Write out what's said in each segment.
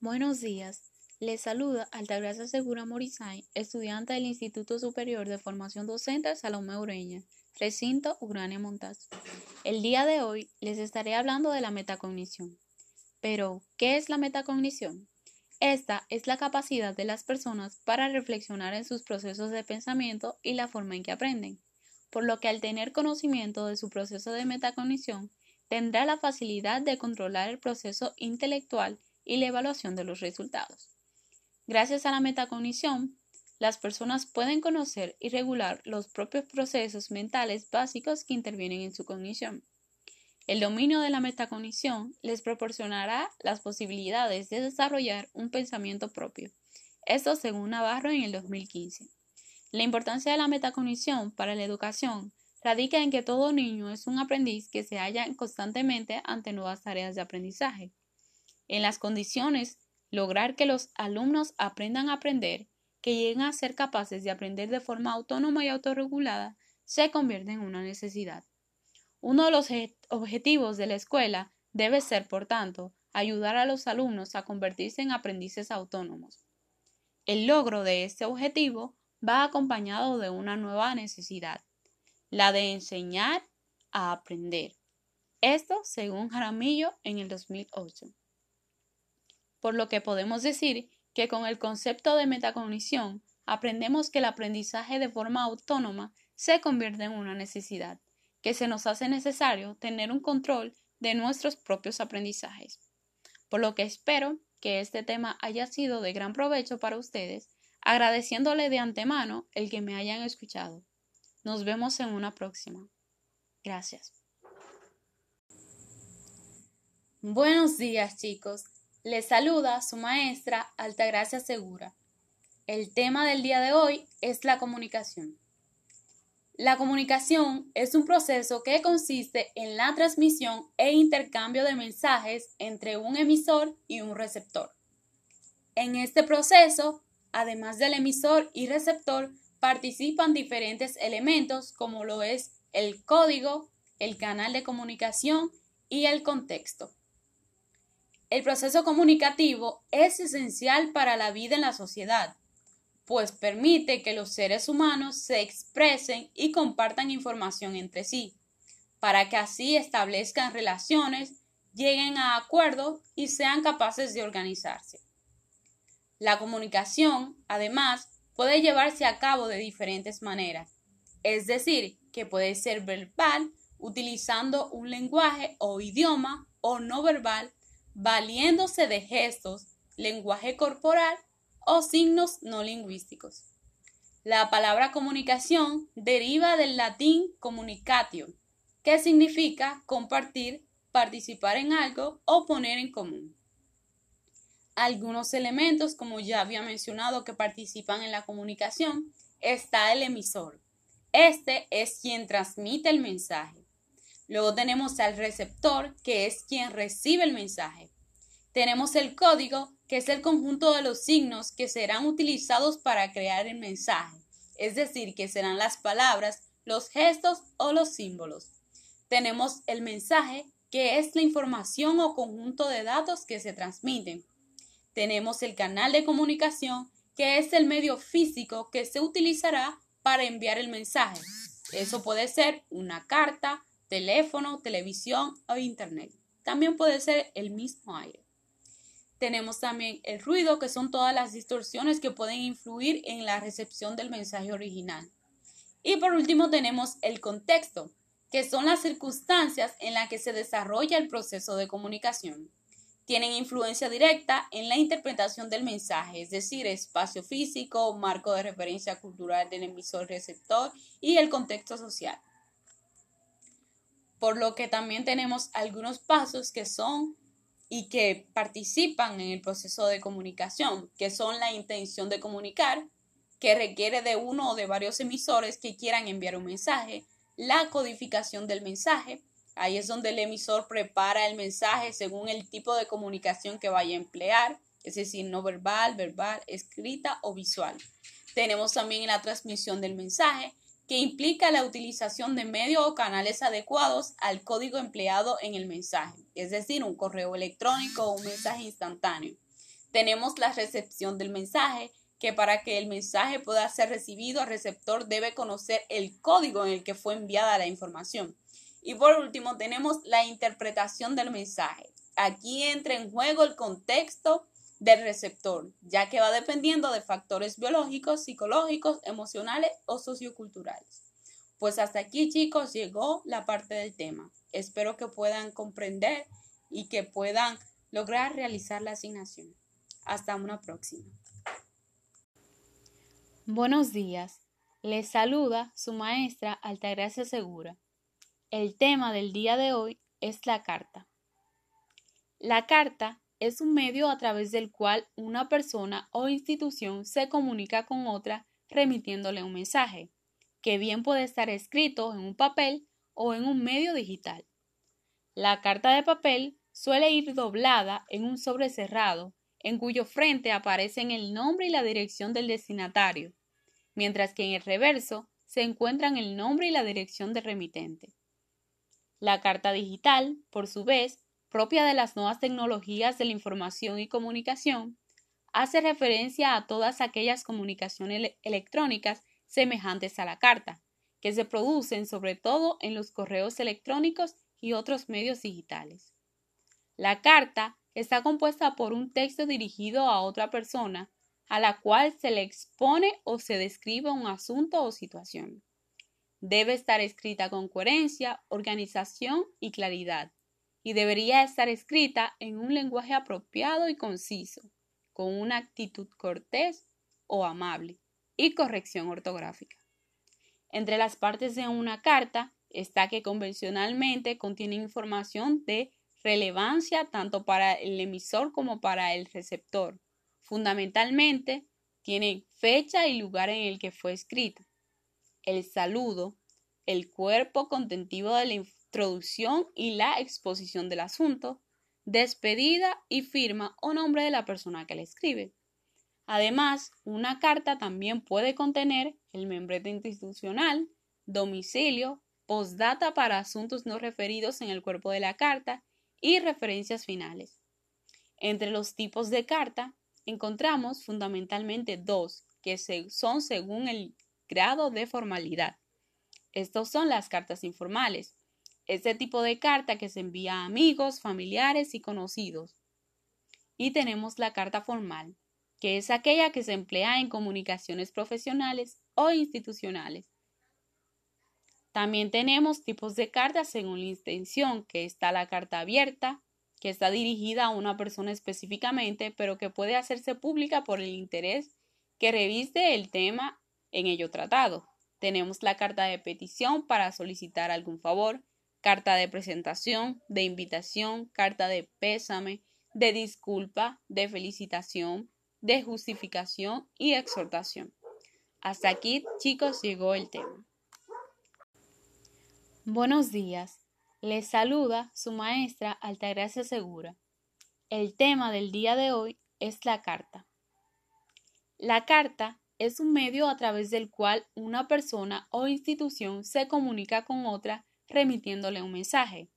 Buenos días. Les saluda Altagracia Segura Morizay, estudiante del Instituto Superior de Formación Docente Salomé Ureña, recinto Urania Montaz. El día de hoy les estaré hablando de la metacognición. Pero, ¿qué es la metacognición? Esta es la capacidad de las personas para reflexionar en sus procesos de pensamiento y la forma en que aprenden, por lo que al tener conocimiento de su proceso de metacognición, tendrá la facilidad de controlar el proceso intelectual y la evaluación de los resultados. Gracias a la metacognición, las personas pueden conocer y regular los propios procesos mentales básicos que intervienen en su cognición. El dominio de la metacognición les proporcionará las posibilidades de desarrollar un pensamiento propio. Esto según Navarro en el 2015. La importancia de la metacognición para la educación radica en que todo niño es un aprendiz que se halla constantemente ante nuevas tareas de aprendizaje. En las condiciones lograr que los alumnos aprendan a aprender, que lleguen a ser capaces de aprender de forma autónoma y autorregulada, se convierte en una necesidad. Uno de los objetivos de la escuela debe ser, por tanto, ayudar a los alumnos a convertirse en aprendices autónomos. El logro de este objetivo va acompañado de una nueva necesidad, la de enseñar a aprender. Esto según Jaramillo en el 2008 por lo que podemos decir que con el concepto de metacognición aprendemos que el aprendizaje de forma autónoma se convierte en una necesidad, que se nos hace necesario tener un control de nuestros propios aprendizajes. Por lo que espero que este tema haya sido de gran provecho para ustedes, agradeciéndole de antemano el que me hayan escuchado. Nos vemos en una próxima. Gracias. Buenos días chicos. Les saluda su maestra Altagracia Segura. El tema del día de hoy es la comunicación. La comunicación es un proceso que consiste en la transmisión e intercambio de mensajes entre un emisor y un receptor. En este proceso, además del emisor y receptor, participan diferentes elementos como lo es el código, el canal de comunicación y el contexto. El proceso comunicativo es esencial para la vida en la sociedad, pues permite que los seres humanos se expresen y compartan información entre sí, para que así establezcan relaciones, lleguen a acuerdos y sean capaces de organizarse. La comunicación, además, puede llevarse a cabo de diferentes maneras, es decir, que puede ser verbal, utilizando un lenguaje o idioma, o no verbal, valiéndose de gestos, lenguaje corporal o signos no lingüísticos. La palabra comunicación deriva del latín communicatio, que significa compartir, participar en algo o poner en común. Algunos elementos, como ya había mencionado, que participan en la comunicación, está el emisor. Este es quien transmite el mensaje. Luego tenemos al receptor, que es quien recibe el mensaje. Tenemos el código, que es el conjunto de los signos que serán utilizados para crear el mensaje, es decir, que serán las palabras, los gestos o los símbolos. Tenemos el mensaje, que es la información o conjunto de datos que se transmiten. Tenemos el canal de comunicación, que es el medio físico que se utilizará para enviar el mensaje. Eso puede ser una carta, teléfono, televisión o internet. También puede ser el mismo aire. Tenemos también el ruido, que son todas las distorsiones que pueden influir en la recepción del mensaje original. Y por último tenemos el contexto, que son las circunstancias en las que se desarrolla el proceso de comunicación. Tienen influencia directa en la interpretación del mensaje, es decir, espacio físico, marco de referencia cultural del emisor receptor y el contexto social por lo que también tenemos algunos pasos que son y que participan en el proceso de comunicación, que son la intención de comunicar, que requiere de uno o de varios emisores que quieran enviar un mensaje, la codificación del mensaje, ahí es donde el emisor prepara el mensaje según el tipo de comunicación que vaya a emplear, es decir, no verbal, verbal, escrita o visual. Tenemos también la transmisión del mensaje, que implica la utilización de medios o canales adecuados al código empleado en el mensaje, es decir, un correo electrónico o un mensaje instantáneo. Tenemos la recepción del mensaje, que para que el mensaje pueda ser recibido, el receptor debe conocer el código en el que fue enviada la información. Y por último, tenemos la interpretación del mensaje. Aquí entra en juego el contexto del receptor, ya que va dependiendo de factores biológicos, psicológicos, emocionales o socioculturales. Pues hasta aquí chicos llegó la parte del tema. Espero que puedan comprender y que puedan lograr realizar la asignación. Hasta una próxima. Buenos días. Les saluda su maestra Altagracia Segura. El tema del día de hoy es la carta. La carta es un medio a través del cual una persona o institución se comunica con otra remitiéndole un mensaje, que bien puede estar escrito en un papel o en un medio digital. La carta de papel suele ir doblada en un sobre cerrado, en cuyo frente aparecen el nombre y la dirección del destinatario, mientras que en el reverso se encuentran el nombre y la dirección del remitente. La carta digital, por su vez, propia de las nuevas tecnologías de la información y comunicación, hace referencia a todas aquellas comunicaciones electrónicas semejantes a la carta, que se producen sobre todo en los correos electrónicos y otros medios digitales. La carta está compuesta por un texto dirigido a otra persona a la cual se le expone o se describe un asunto o situación. Debe estar escrita con coherencia, organización y claridad, y debería estar escrita en un lenguaje apropiado y conciso, con una actitud cortés o amable y corrección ortográfica. Entre las partes de una carta está que convencionalmente contiene información de relevancia tanto para el emisor como para el receptor. Fundamentalmente, tiene fecha y lugar en el que fue escrita. El saludo, el cuerpo contentivo de la introducción y la exposición del asunto, despedida y firma o nombre de la persona que le escribe. Además, una carta también puede contener el membrete institucional, domicilio, postdata para asuntos no referidos en el cuerpo de la carta y referencias finales. Entre los tipos de carta encontramos fundamentalmente dos, que son según el grado de formalidad. Estos son las cartas informales, este tipo de carta que se envía a amigos, familiares y conocidos. Y tenemos la carta formal, que es aquella que se emplea en comunicaciones profesionales o institucionales. También tenemos tipos de cartas según la intención, que está la carta abierta, que está dirigida a una persona específicamente, pero que puede hacerse pública por el interés que reviste el tema en ello tratado. Tenemos la carta de petición para solicitar algún favor, carta de presentación, de invitación, carta de pésame, de disculpa, de felicitación, de justificación y exhortación. Hasta aquí, chicos, llegó el tema. Buenos días. Les saluda su maestra Altagracia Segura. El tema del día de hoy es la carta. La carta es un medio a través del cual una persona o institución se comunica con otra remitiéndole un mensaje,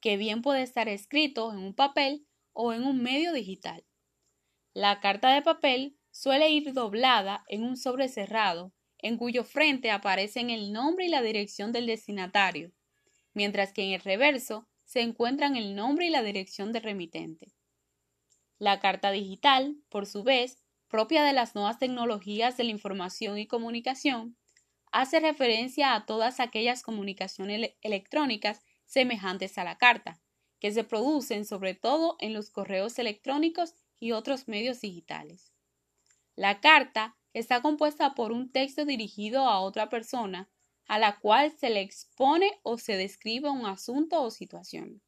que bien puede estar escrito en un papel o en un medio digital. La carta de papel suele ir doblada en un sobre cerrado, en cuyo frente aparecen el nombre y la dirección del destinatario, mientras que en el reverso se encuentran el nombre y la dirección del remitente. La carta digital, por su vez, propia de las nuevas tecnologías de la información y comunicación, hace referencia a todas aquellas comunicaciones electrónicas semejantes a la carta, que se producen sobre todo en los correos electrónicos y otros medios digitales. La carta está compuesta por un texto dirigido a otra persona a la cual se le expone o se describe un asunto o situación.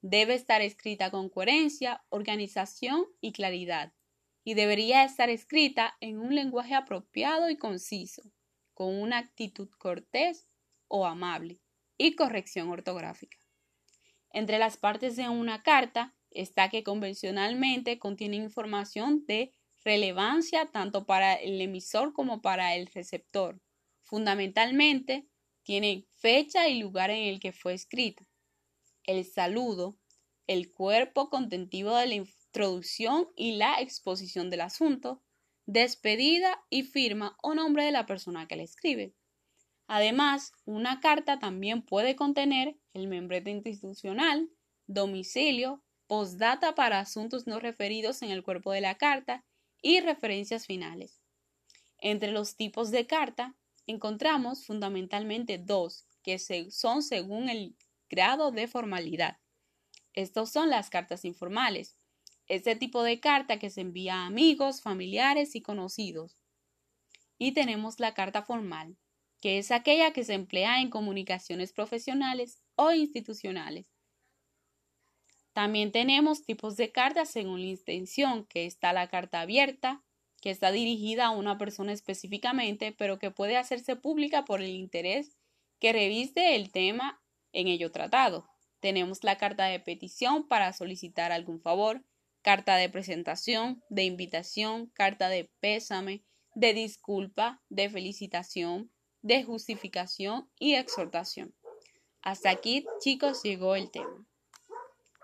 Debe estar escrita con coherencia, organización y claridad, y debería estar escrita en un lenguaje apropiado y conciso, con una actitud cortés o amable y corrección ortográfica. Entre las partes de una carta está que convencionalmente contiene información de relevancia tanto para el emisor como para el receptor. Fundamentalmente, tiene fecha y lugar en el que fue escrita. El saludo, el cuerpo contentivo de la introducción y la exposición del asunto, despedida y firma o nombre de la persona que le escribe. Además, una carta también puede contener el membrete institucional, domicilio, postdata para asuntos no referidos en el cuerpo de la carta y referencias finales. Entre los tipos de carta encontramos fundamentalmente dos, que son según el grado de formalidad. Estos son las cartas informales. Este tipo de carta que se envía a amigos, familiares y conocidos. Y tenemos la carta formal, que es aquella que se emplea en comunicaciones profesionales o institucionales. También tenemos tipos de cartas según la intención, que está la carta abierta, que está dirigida a una persona específicamente, pero que puede hacerse pública por el interés que reviste el tema en ello tratado. Tenemos la carta de petición para solicitar algún favor, carta de presentación, de invitación, carta de pésame, de disculpa, de felicitación, de justificación y exhortación. Hasta aquí, chicos, llegó el tema.